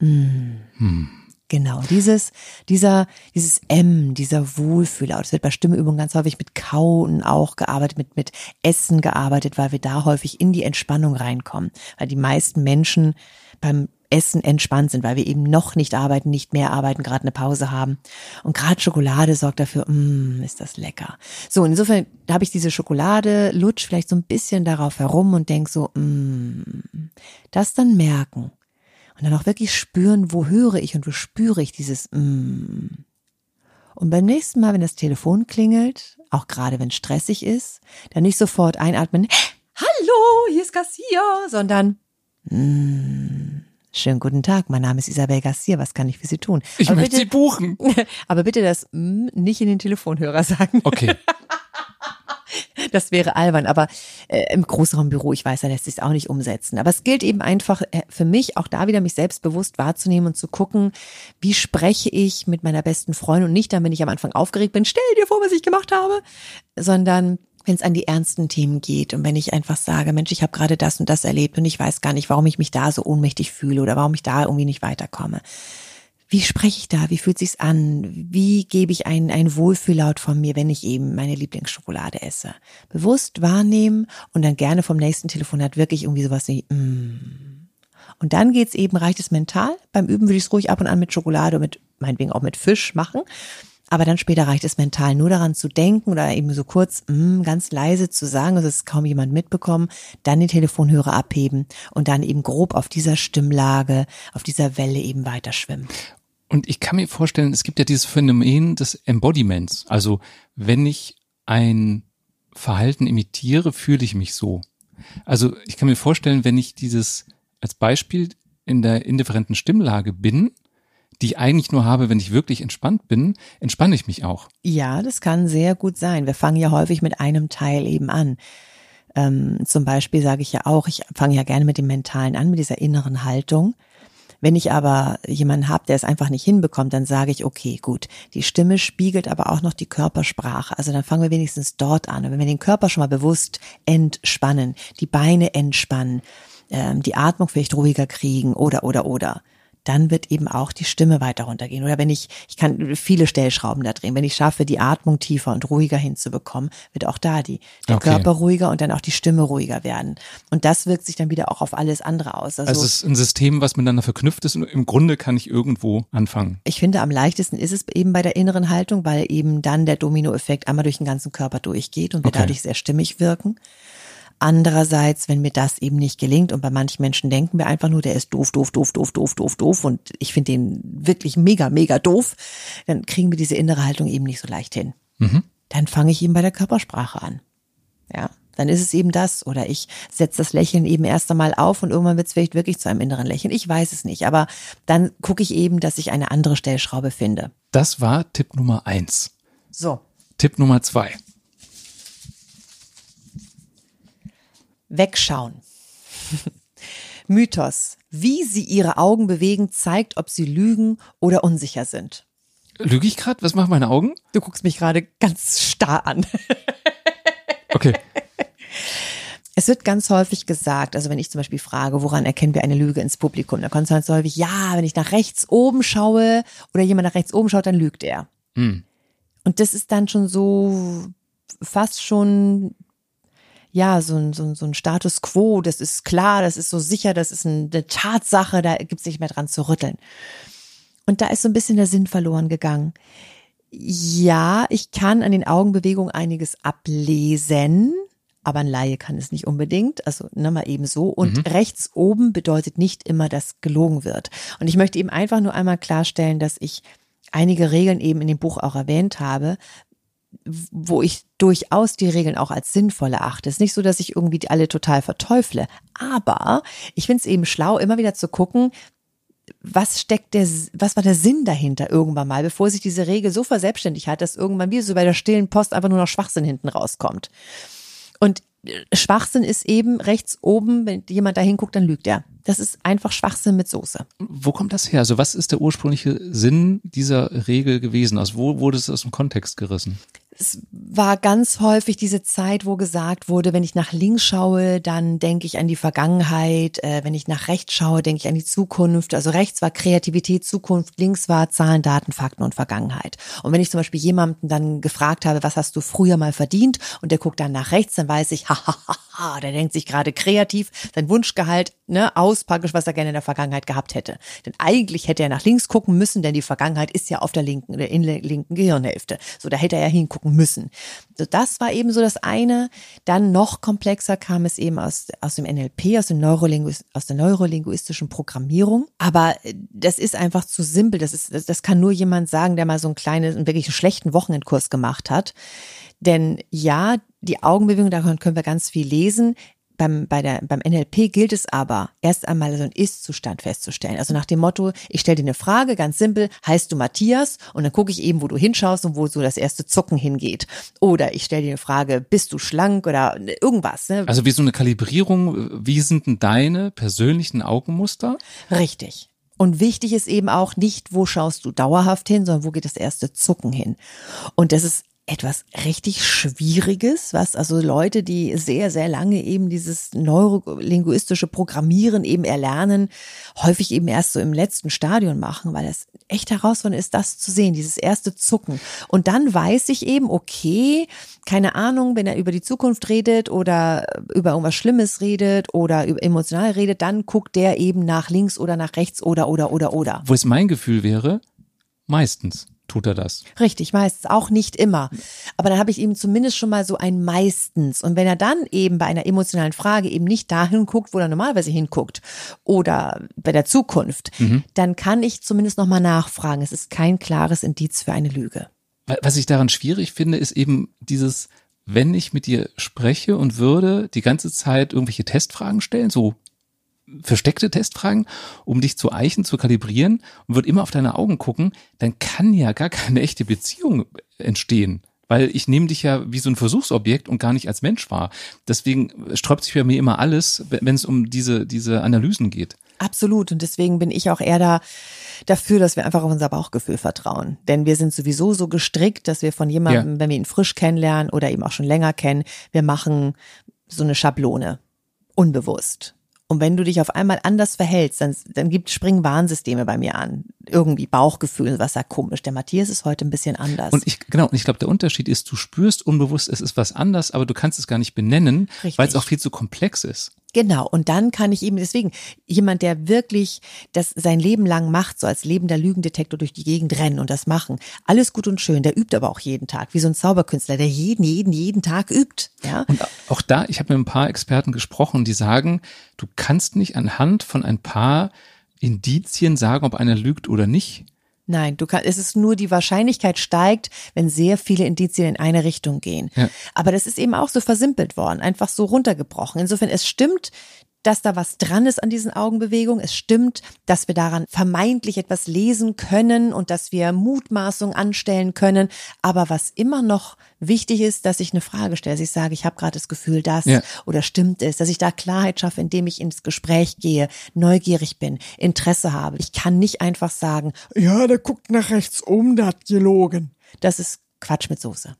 mm, hm. Genau, dieses, dieser, dieses M, dieser Wohlfühler. Das wird bei Stimmeübungen ganz häufig mit Kauen auch gearbeitet, mit, mit Essen gearbeitet, weil wir da häufig in die Entspannung reinkommen. Weil die meisten Menschen beim Essen entspannt sind, weil wir eben noch nicht arbeiten, nicht mehr arbeiten, gerade eine Pause haben. Und gerade Schokolade sorgt dafür, mm, ist das lecker. So, insofern habe ich diese Schokolade, lutsch vielleicht so ein bisschen darauf herum und denk so, mm, das dann merken. Und dann auch wirklich spüren, wo höre ich und wo spüre ich dieses mm. Und beim nächsten Mal, wenn das Telefon klingelt, auch gerade wenn stressig ist, dann nicht sofort einatmen, hallo, hier ist Garcia, sondern, mm, schönen guten Tag, mein Name ist Isabel Garcia, was kann ich für Sie tun? Ich aber möchte bitte, Sie buchen. aber bitte das nicht in den Telefonhörer sagen. Okay. Das wäre albern, aber äh, im Großraumbüro, ich weiß, da lässt sich auch nicht umsetzen. Aber es gilt eben einfach äh, für mich, auch da wieder mich selbstbewusst wahrzunehmen und zu gucken, wie spreche ich mit meiner besten Freundin und nicht dann, wenn ich am Anfang aufgeregt bin, stell dir vor, was ich gemacht habe, sondern wenn es an die ernsten Themen geht und wenn ich einfach sage, Mensch, ich habe gerade das und das erlebt und ich weiß gar nicht, warum ich mich da so ohnmächtig fühle oder warum ich da irgendwie nicht weiterkomme wie spreche ich da? Wie fühlt sich's an? Wie gebe ich ein, ein Wohlfühllaut von mir, wenn ich eben meine Lieblingsschokolade esse? Bewusst wahrnehmen und dann gerne vom nächsten Telefonat wirklich irgendwie sowas wie, mm. Und dann geht's eben, reicht es mental. Beim Üben würde ich es ruhig ab und an mit Schokolade, mit, meinetwegen auch mit Fisch machen. Aber dann später reicht es mental nur daran zu denken oder eben so kurz, mm, ganz leise zu sagen, dass es kaum jemand mitbekommen, dann den Telefonhörer abheben und dann eben grob auf dieser Stimmlage, auf dieser Welle eben weiter schwimmen. Und ich kann mir vorstellen, es gibt ja dieses Phänomen des Embodiments. Also wenn ich ein Verhalten imitiere, fühle ich mich so. Also ich kann mir vorstellen, wenn ich dieses als Beispiel in der indifferenten Stimmlage bin, die ich eigentlich nur habe, wenn ich wirklich entspannt bin, entspanne ich mich auch. Ja, das kann sehr gut sein. Wir fangen ja häufig mit einem Teil eben an. Ähm, zum Beispiel sage ich ja auch, ich fange ja gerne mit dem Mentalen an, mit dieser inneren Haltung. Wenn ich aber jemanden habe, der es einfach nicht hinbekommt, dann sage ich, okay, gut, die Stimme spiegelt aber auch noch die Körpersprache. Also dann fangen wir wenigstens dort an. Und wenn wir den Körper schon mal bewusst entspannen, die Beine entspannen, ähm, die Atmung vielleicht ruhiger kriegen oder, oder, oder, dann wird eben auch die Stimme weiter runtergehen. Oder wenn ich, ich kann viele Stellschrauben da drehen, wenn ich schaffe, die Atmung tiefer und ruhiger hinzubekommen, wird auch da die, der okay. Körper ruhiger und dann auch die Stimme ruhiger werden. Und das wirkt sich dann wieder auch auf alles andere aus. Also, also es ist ein System, was miteinander verknüpft ist und im Grunde kann ich irgendwo anfangen. Ich finde, am leichtesten ist es eben bei der inneren Haltung, weil eben dann der Dominoeffekt einmal durch den ganzen Körper durchgeht und wir okay. dadurch sehr stimmig wirken. Andererseits, wenn mir das eben nicht gelingt und bei manchen Menschen denken wir einfach nur, der ist doof, doof, doof, doof, doof, doof, doof und ich finde den wirklich mega, mega doof, dann kriegen wir diese innere Haltung eben nicht so leicht hin. Mhm. Dann fange ich eben bei der Körpersprache an. Ja, dann ist es eben das. Oder ich setze das Lächeln eben erst einmal auf und irgendwann wird es vielleicht wirklich zu einem inneren Lächeln. Ich weiß es nicht, aber dann gucke ich eben, dass ich eine andere Stellschraube finde. Das war Tipp Nummer eins. So. Tipp Nummer zwei. Wegschauen. Mythos. Wie sie ihre Augen bewegen, zeigt, ob sie lügen oder unsicher sind. Lüge ich gerade? Was machen meine Augen? Du guckst mich gerade ganz starr an. okay. Es wird ganz häufig gesagt, also wenn ich zum Beispiel frage, woran erkennen wir eine Lüge ins Publikum, dann kommt es ganz häufig, ja, wenn ich nach rechts oben schaue oder jemand nach rechts oben schaut, dann lügt er. Hm. Und das ist dann schon so fast schon ja, so ein, so, ein, so ein Status quo, das ist klar, das ist so sicher, das ist eine Tatsache, da gibt's nicht mehr dran zu rütteln. Und da ist so ein bisschen der Sinn verloren gegangen. Ja, ich kann an den Augenbewegungen einiges ablesen, aber ein Laie kann es nicht unbedingt, also ne, mal eben so. Und mhm. rechts oben bedeutet nicht immer, dass gelogen wird. Und ich möchte eben einfach nur einmal klarstellen, dass ich einige Regeln eben in dem Buch auch erwähnt habe, wo ich durchaus die Regeln auch als sinnvoll erachte. Es ist nicht so, dass ich irgendwie die alle total verteufle, aber ich finde es eben schlau, immer wieder zu gucken, was steckt der, was war der Sinn dahinter irgendwann mal, bevor sich diese Regel so verselbstständigt hat, dass irgendwann wie so bei der stillen Post einfach nur noch Schwachsinn hinten rauskommt. Und Schwachsinn ist eben rechts oben, wenn jemand da hinguckt, dann lügt er. Das ist einfach Schwachsinn mit Soße. Wo kommt das her? Also was ist der ursprüngliche Sinn dieser Regel gewesen? Also wo wurde es aus dem Kontext gerissen? Es war ganz häufig diese Zeit, wo gesagt wurde, wenn ich nach links schaue, dann denke ich an die Vergangenheit. Äh, wenn ich nach rechts schaue, denke ich an die Zukunft. Also rechts war Kreativität, Zukunft, links war Zahlen, Daten, Fakten und Vergangenheit. Und wenn ich zum Beispiel jemanden dann gefragt habe, was hast du früher mal verdient? Und der guckt dann nach rechts, dann weiß ich, hahaha, der denkt sich gerade kreativ, sein Wunschgehalt ne, aus praktisch, was er gerne in der Vergangenheit gehabt hätte. Denn eigentlich hätte er nach links gucken müssen, denn die Vergangenheit ist ja auf der linken, in der linken Gehirnhälfte. So, da hätte er ja hingucken gucken müssen. So, das war eben so das eine. Dann noch komplexer kam es eben aus, aus dem NLP, aus, dem Neurolinguist, aus der neurolinguistischen Programmierung. Aber äh, das ist einfach zu simpel. Das ist, das, das kann nur jemand sagen, der mal so einen kleinen, wirklich einen schlechten Wochenendkurs gemacht hat. Denn ja, die Augenbewegung, davon können wir ganz viel lesen beim, bei der, beim NLP gilt es aber, erst einmal so einen Ist-Zustand festzustellen. Also nach dem Motto, ich stelle dir eine Frage, ganz simpel, heißt du Matthias? Und dann gucke ich eben, wo du hinschaust und wo so das erste Zucken hingeht. Oder ich stelle dir eine Frage, bist du schlank oder irgendwas. Ne? Also wie so eine Kalibrierung, wie sind denn deine persönlichen Augenmuster? Richtig. Und wichtig ist eben auch nicht, wo schaust du dauerhaft hin, sondern wo geht das erste Zucken hin. Und das ist etwas richtig Schwieriges, was also Leute, die sehr, sehr lange eben dieses neurolinguistische Programmieren eben erlernen, häufig eben erst so im letzten Stadion machen, weil es echt herausfordernd ist, das zu sehen, dieses erste Zucken. Und dann weiß ich eben, okay, keine Ahnung, wenn er über die Zukunft redet oder über irgendwas Schlimmes redet oder emotional redet, dann guckt der eben nach links oder nach rechts oder, oder, oder, oder. Wo es mein Gefühl wäre, meistens tut er das. Richtig, meistens, auch nicht immer. Aber dann habe ich ihm zumindest schon mal so ein meistens. Und wenn er dann eben bei einer emotionalen Frage eben nicht dahin guckt, wo er normalerweise hinguckt oder bei der Zukunft, mhm. dann kann ich zumindest nochmal nachfragen. Es ist kein klares Indiz für eine Lüge. Was ich daran schwierig finde, ist eben dieses, wenn ich mit dir spreche und würde die ganze Zeit irgendwelche Testfragen stellen, so versteckte Testfragen, um dich zu eichen, zu kalibrieren und wird immer auf deine Augen gucken, dann kann ja gar keine echte Beziehung entstehen. Weil ich nehme dich ja wie so ein Versuchsobjekt und gar nicht als Mensch wahr. Deswegen sträubt sich bei mir immer alles, wenn es um diese, diese Analysen geht. Absolut. Und deswegen bin ich auch eher da dafür, dass wir einfach auf unser Bauchgefühl vertrauen. Denn wir sind sowieso so gestrickt, dass wir von jemandem, ja. wenn wir ihn frisch kennenlernen oder eben auch schon länger kennen, wir machen so eine Schablone. Unbewusst. Und wenn du dich auf einmal anders verhältst, dann, dann gibt springen Warnsysteme bei mir an. Irgendwie Bauchgefühl, was sagt komisch. Der Matthias ist heute ein bisschen anders. Und ich, genau, und ich glaube, der Unterschied ist, du spürst unbewusst, es ist was anders, aber du kannst es gar nicht benennen, weil es auch viel zu komplex ist. Genau. Und dann kann ich eben deswegen jemand, der wirklich das sein Leben lang macht, so als lebender Lügendetektor durch die Gegend rennen und das machen. Alles gut und schön. Der übt aber auch jeden Tag, wie so ein Zauberkünstler, der jeden, jeden, jeden Tag übt. Ja. Und auch da, ich habe mit ein paar Experten gesprochen, die sagen, du kannst nicht anhand von ein paar Indizien sagen, ob einer lügt oder nicht. Nein, du kannst, es ist nur die Wahrscheinlichkeit steigt, wenn sehr viele Indizien in eine Richtung gehen. Ja. Aber das ist eben auch so versimpelt worden, einfach so runtergebrochen. Insofern, es stimmt, dass da was dran ist an diesen Augenbewegungen. Es stimmt, dass wir daran vermeintlich etwas lesen können und dass wir Mutmaßungen anstellen können. Aber was immer noch wichtig ist, dass ich eine Frage stelle, dass ich sage, ich habe gerade das Gefühl, das ja. oder stimmt es, dass ich da Klarheit schaffe, indem ich ins Gespräch gehe, neugierig bin, Interesse habe. Ich kann nicht einfach sagen, ja, der guckt nach rechts um, der hat gelogen. Das ist Quatsch mit Soße.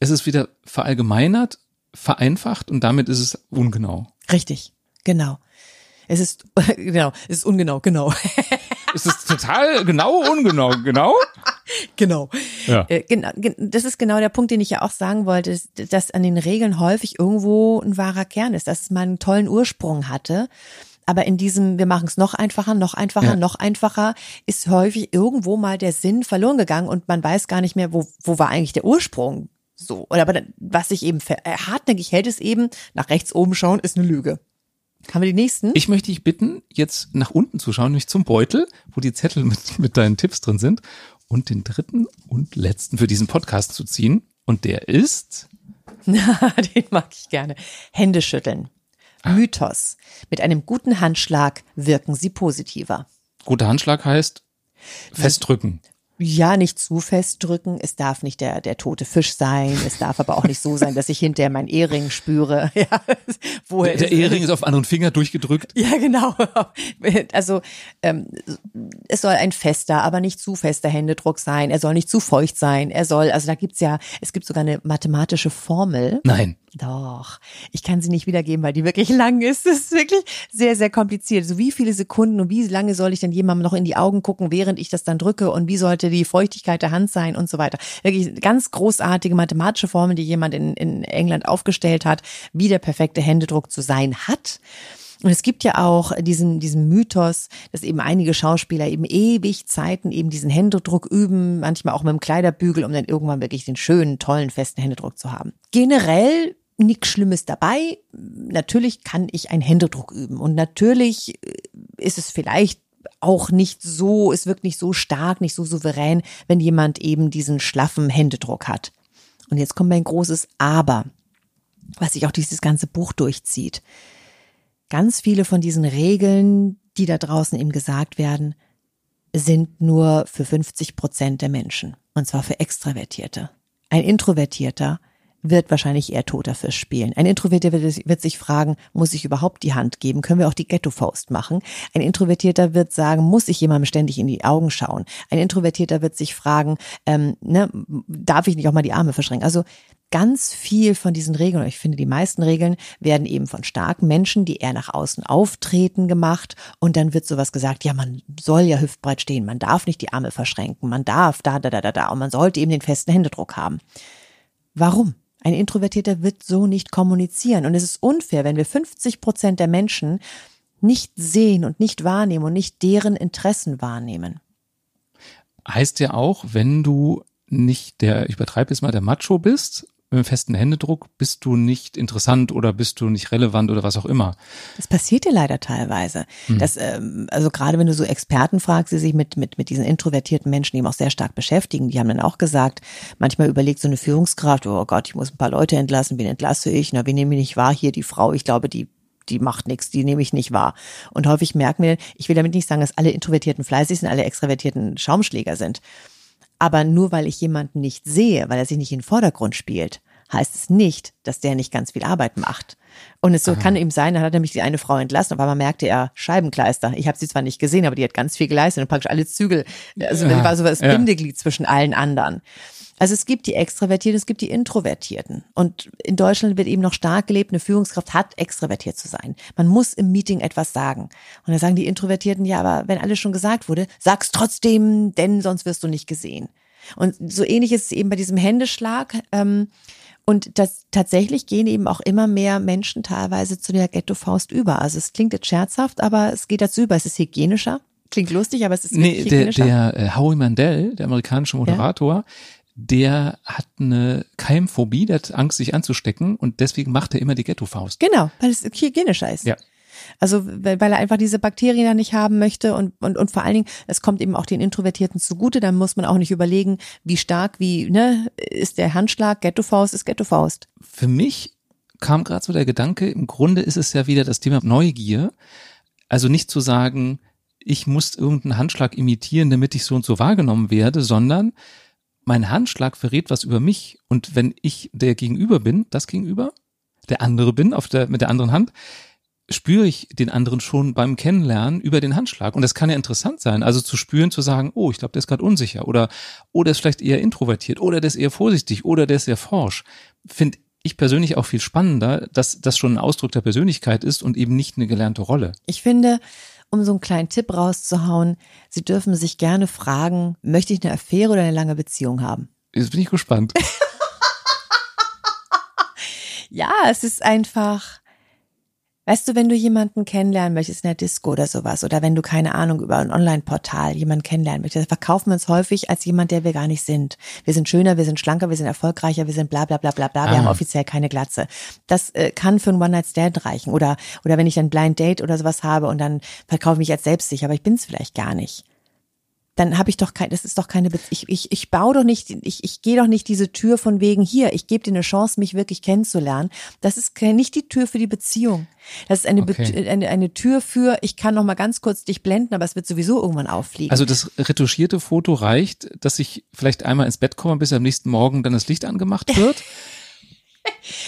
Es ist wieder verallgemeinert, vereinfacht und damit ist es ungenau. Richtig. Genau. Es ist, genau, es ist ungenau, genau. es ist total genau, ungenau, genau? genau. Ja. Äh, genau. Das ist genau der Punkt, den ich ja auch sagen wollte, dass an den Regeln häufig irgendwo ein wahrer Kern ist, dass es mal einen tollen Ursprung hatte. Aber in diesem, wir machen es noch einfacher, noch einfacher, ja. noch einfacher, ist häufig irgendwo mal der Sinn verloren gegangen und man weiß gar nicht mehr, wo, wo war eigentlich der Ursprung. So. Oder aber was sich eben hartnäckig hält, ist eben, nach rechts oben schauen, ist eine Lüge. Haben wir die nächsten? Ich möchte dich bitten, jetzt nach unten zu schauen, nämlich zum Beutel, wo die Zettel mit, mit deinen Tipps drin sind und den dritten und letzten für diesen Podcast zu ziehen. Und der ist? Na, den mag ich gerne. Hände schütteln. Ah. Mythos. Mit einem guten Handschlag wirken sie positiver. Guter Handschlag heißt festdrücken ja, nicht zu fest drücken. Es darf nicht der, der tote Fisch sein. Es darf aber auch nicht so sein, dass ich hinterher meinen Ehering spüre. Ja, woher der, der Ehering ist auf anderen Finger durchgedrückt. Ja, genau. Also ähm, es soll ein fester, aber nicht zu fester Händedruck sein. Er soll nicht zu feucht sein. Er soll, also da gibt's ja, es gibt sogar eine mathematische Formel. Nein. Doch, ich kann sie nicht wiedergeben, weil die wirklich lang ist. Das ist wirklich sehr, sehr kompliziert. So wie viele Sekunden und wie lange soll ich denn jemandem noch in die Augen gucken, während ich das dann drücke und wie sollte die Feuchtigkeit der Hand sein und so weiter. Wirklich ganz großartige mathematische Formel, die jemand in, in England aufgestellt hat, wie der perfekte Händedruck zu sein hat. Und es gibt ja auch diesen, diesen Mythos, dass eben einige Schauspieler eben ewig Zeiten eben diesen Händedruck üben, manchmal auch mit dem Kleiderbügel, um dann irgendwann wirklich den schönen, tollen, festen Händedruck zu haben. Generell nichts Schlimmes dabei. Natürlich kann ich einen Händedruck üben und natürlich äh, ist es vielleicht auch nicht so, es wirkt nicht so stark, nicht so souverän, wenn jemand eben diesen schlaffen Händedruck hat. Und jetzt kommt mein großes Aber, was sich auch dieses ganze Buch durchzieht. Ganz viele von diesen Regeln, die da draußen eben gesagt werden, sind nur für 50 Prozent der Menschen. Und zwar für Extravertierte. Ein Introvertierter wird wahrscheinlich eher toter Fisch spielen. Ein Introvertierter wird, sich fragen, muss ich überhaupt die Hand geben? Können wir auch die Ghetto-Faust machen? Ein Introvertierter wird sagen, muss ich jemandem ständig in die Augen schauen? Ein Introvertierter wird sich fragen, ähm, ne, darf ich nicht auch mal die Arme verschränken? Also ganz viel von diesen Regeln, ich finde, die meisten Regeln werden eben von starken Menschen, die eher nach außen auftreten, gemacht. Und dann wird sowas gesagt, ja, man soll ja hüftbreit stehen, man darf nicht die Arme verschränken, man darf da, da, da, da, da, und man sollte eben den festen Händedruck haben. Warum? Ein Introvertierter wird so nicht kommunizieren. Und es ist unfair, wenn wir 50 Prozent der Menschen nicht sehen und nicht wahrnehmen und nicht deren Interessen wahrnehmen. Heißt ja auch, wenn du nicht der, ich übertreibe jetzt mal, der Macho bist mit einem festen Händedruck bist du nicht interessant oder bist du nicht relevant oder was auch immer. Das passiert dir leider teilweise. Hm. Das, ähm, also gerade wenn du so Experten fragst, die sich mit, mit, mit diesen introvertierten Menschen eben auch sehr stark beschäftigen, die haben dann auch gesagt, manchmal überlegt so eine Führungskraft, oh Gott, ich muss ein paar Leute entlassen, wen entlasse ich? Na, wen nehme ich nicht wahr? Hier die Frau, ich glaube, die die macht nichts, die nehme ich nicht wahr. Und häufig merken wir, ich will damit nicht sagen, dass alle Introvertierten fleißig sind, alle Extravertierten Schaumschläger sind. Aber nur weil ich jemanden nicht sehe, weil er sich nicht in den Vordergrund spielt, heißt es nicht, dass der nicht ganz viel Arbeit macht. Und es so Aha. kann eben sein, dann hat er nämlich die eine Frau entlassen, aber man merkte er Scheibenkleister. Ich habe sie zwar nicht gesehen, aber die hat ganz viel geleistet und praktisch alle Zügel, also ja, war so das ja. Bindeglied zwischen allen anderen. Also es gibt die Extravertierten, es gibt die Introvertierten. Und in Deutschland wird eben noch stark gelebt, eine Führungskraft hat extravertiert zu sein. Man muss im Meeting etwas sagen. Und dann sagen die Introvertierten, ja, aber wenn alles schon gesagt wurde, sag's trotzdem, denn sonst wirst du nicht gesehen. Und so ähnlich ist es eben bei diesem Händeschlag. Ähm, und das tatsächlich gehen eben auch immer mehr Menschen teilweise zu der Ghetto-Faust über. Also es klingt jetzt scherzhaft, aber es geht dazu über. Es ist hygienischer. Klingt lustig, aber es ist nee, der, der äh, Howie Mandel, der amerikanische Moderator? Der hat eine Keimphobie, der hat Angst, sich anzustecken und deswegen macht er immer die Ghetto-Faust. Genau, weil es hygienischer ist. Ja. Also weil, er einfach diese Bakterien da nicht haben möchte und, und, und vor allen Dingen, es kommt eben auch den Introvertierten zugute, dann muss man auch nicht überlegen, wie stark, wie, ne, ist der Handschlag, Ghetto-Faust ist Ghetto-Faust. Für mich kam gerade so der Gedanke, im Grunde ist es ja wieder das Thema Neugier. Also nicht zu sagen, ich muss irgendeinen Handschlag imitieren, damit ich so und so wahrgenommen werde, sondern mein Handschlag verrät was über mich. Und wenn ich der Gegenüber bin, das Gegenüber, der andere bin, auf der, mit der anderen Hand, spüre ich den anderen schon beim Kennenlernen über den Handschlag. Und das kann ja interessant sein. Also zu spüren, zu sagen, oh, ich glaube, der ist gerade unsicher oder, oder ist vielleicht eher introvertiert oder der ist eher vorsichtig oder der ist sehr forsch. Finde ich persönlich auch viel spannender, dass das schon ein Ausdruck der Persönlichkeit ist und eben nicht eine gelernte Rolle. Ich finde, um so einen kleinen Tipp rauszuhauen, Sie dürfen sich gerne fragen, möchte ich eine Affäre oder eine lange Beziehung haben? Jetzt bin ich gespannt. ja, es ist einfach, Weißt du, wenn du jemanden kennenlernen möchtest in der Disco oder sowas, oder wenn du keine Ahnung über ein Online-Portal jemanden kennenlernen möchtest, verkaufen wir uns häufig als jemand, der wir gar nicht sind. Wir sind schöner, wir sind schlanker, wir sind erfolgreicher, wir sind bla bla bla bla bla, wir ah. haben offiziell keine Glatze. Das äh, kann für ein One-Night-Stand reichen. Oder, oder wenn ich ein Blind Date oder sowas habe und dann verkaufe ich mich als selbstsicher, aber ich bin es vielleicht gar nicht dann habe ich doch kein, das ist doch keine, Be ich, ich, ich baue doch nicht, ich, ich gehe doch nicht diese Tür von wegen hier, ich gebe dir eine Chance, mich wirklich kennenzulernen. Das ist nicht die Tür für die Beziehung. Das ist eine, okay. eine, eine Tür für, ich kann noch mal ganz kurz dich blenden, aber es wird sowieso irgendwann auffliegen. Also das retuschierte Foto reicht, dass ich vielleicht einmal ins Bett komme, bis am nächsten Morgen dann das Licht angemacht wird.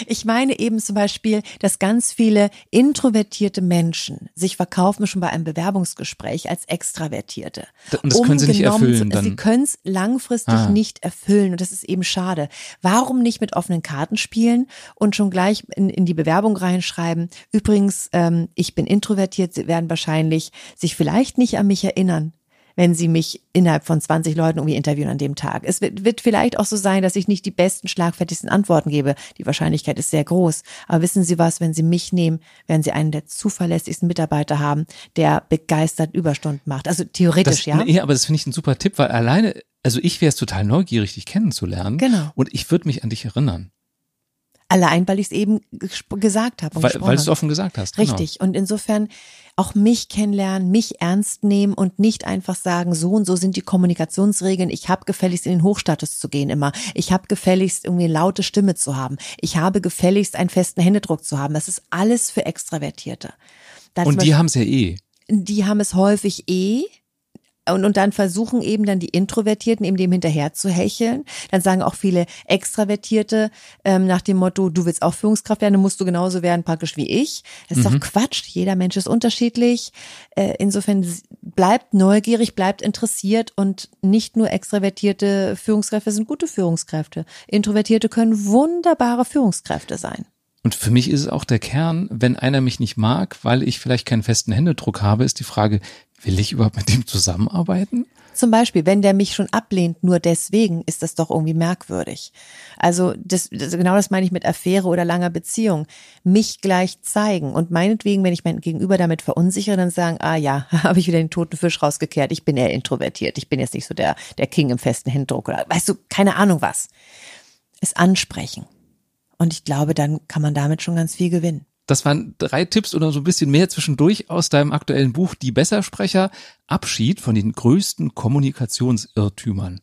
Ich meine eben zum Beispiel, dass ganz viele introvertierte Menschen sich verkaufen schon bei einem Bewerbungsgespräch als Extravertierte. Und das können sie nicht erfüllen. Dann. Sie können es langfristig ah. nicht erfüllen und das ist eben schade. Warum nicht mit offenen Karten spielen und schon gleich in, in die Bewerbung reinschreiben? Übrigens, ähm, ich bin introvertiert, sie werden wahrscheinlich sich vielleicht nicht an mich erinnern wenn sie mich innerhalb von 20 Leuten irgendwie interviewen an dem Tag. Es wird, wird vielleicht auch so sein, dass ich nicht die besten, schlagfertigsten Antworten gebe. Die Wahrscheinlichkeit ist sehr groß. Aber wissen Sie was, wenn Sie mich nehmen, werden Sie einen der zuverlässigsten Mitarbeiter haben, der begeistert Überstunden macht. Also theoretisch, das, ja. Nee, aber das finde ich ein super Tipp, weil alleine, also ich wäre es total neugierig, dich kennenzulernen. Genau. Und ich würde mich an dich erinnern. Allein, weil ich es eben gesagt habe. Weil, weil du es offen gesagt hast. Genau. Richtig. Und insofern auch mich kennenlernen, mich ernst nehmen und nicht einfach sagen, so und so sind die Kommunikationsregeln. Ich habe gefälligst in den Hochstatus zu gehen immer. Ich habe gefälligst irgendwie eine laute Stimme zu haben. Ich habe gefälligst einen festen Händedruck zu haben. Das ist alles für Extravertierte. Da und die haben es ja eh. Die haben es häufig eh und, und dann versuchen eben dann die Introvertierten eben dem hinterher zu hecheln. Dann sagen auch viele Extravertierte ähm, nach dem Motto, du willst auch Führungskraft werden, dann musst du genauso werden praktisch wie ich. Das ist mhm. doch Quatsch. Jeder Mensch ist unterschiedlich. Äh, insofern bleibt neugierig, bleibt interessiert und nicht nur extravertierte Führungskräfte sind gute Führungskräfte. Introvertierte können wunderbare Führungskräfte sein. Und für mich ist es auch der Kern, wenn einer mich nicht mag, weil ich vielleicht keinen festen Händedruck habe, ist die Frage, will ich überhaupt mit dem zusammenarbeiten? Zum Beispiel, wenn der mich schon ablehnt, nur deswegen ist das doch irgendwie merkwürdig. Also das, das, genau das meine ich mit Affäre oder langer Beziehung. Mich gleich zeigen und meinetwegen, wenn ich mein Gegenüber damit verunsichere, dann sagen, ah ja, habe ich wieder den toten Fisch rausgekehrt. Ich bin eher introvertiert. Ich bin jetzt nicht so der der King im festen Händedruck oder weißt du, keine Ahnung was. Es ansprechen. Und ich glaube, dann kann man damit schon ganz viel gewinnen. Das waren drei Tipps oder so ein bisschen mehr zwischendurch aus deinem aktuellen Buch Die Bessersprecher. Abschied von den größten Kommunikationsirrtümern.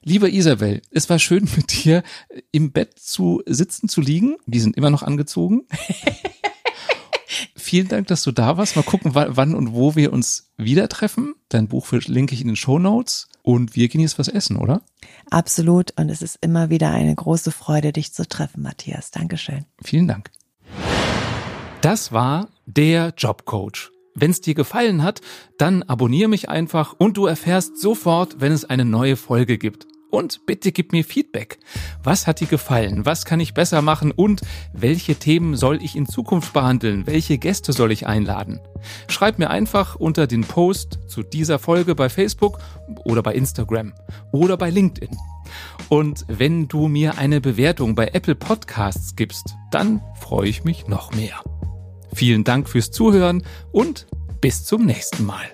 Lieber Isabel, es war schön mit dir im Bett zu sitzen, zu liegen. Die sind immer noch angezogen. Vielen Dank, dass du da warst. Mal gucken, wann und wo wir uns wieder treffen. Dein Buch verlinke ich in den Show Notes und wir gehen jetzt was essen, oder? Absolut. Und es ist immer wieder eine große Freude, dich zu treffen, Matthias. Dankeschön. Vielen Dank. Das war der Jobcoach. Wenn es dir gefallen hat, dann abonniere mich einfach und du erfährst sofort, wenn es eine neue Folge gibt. Und bitte gib mir Feedback. Was hat dir gefallen? Was kann ich besser machen? Und welche Themen soll ich in Zukunft behandeln? Welche Gäste soll ich einladen? Schreib mir einfach unter den Post zu dieser Folge bei Facebook oder bei Instagram oder bei LinkedIn. Und wenn du mir eine Bewertung bei Apple Podcasts gibst, dann freue ich mich noch mehr. Vielen Dank fürs Zuhören und bis zum nächsten Mal.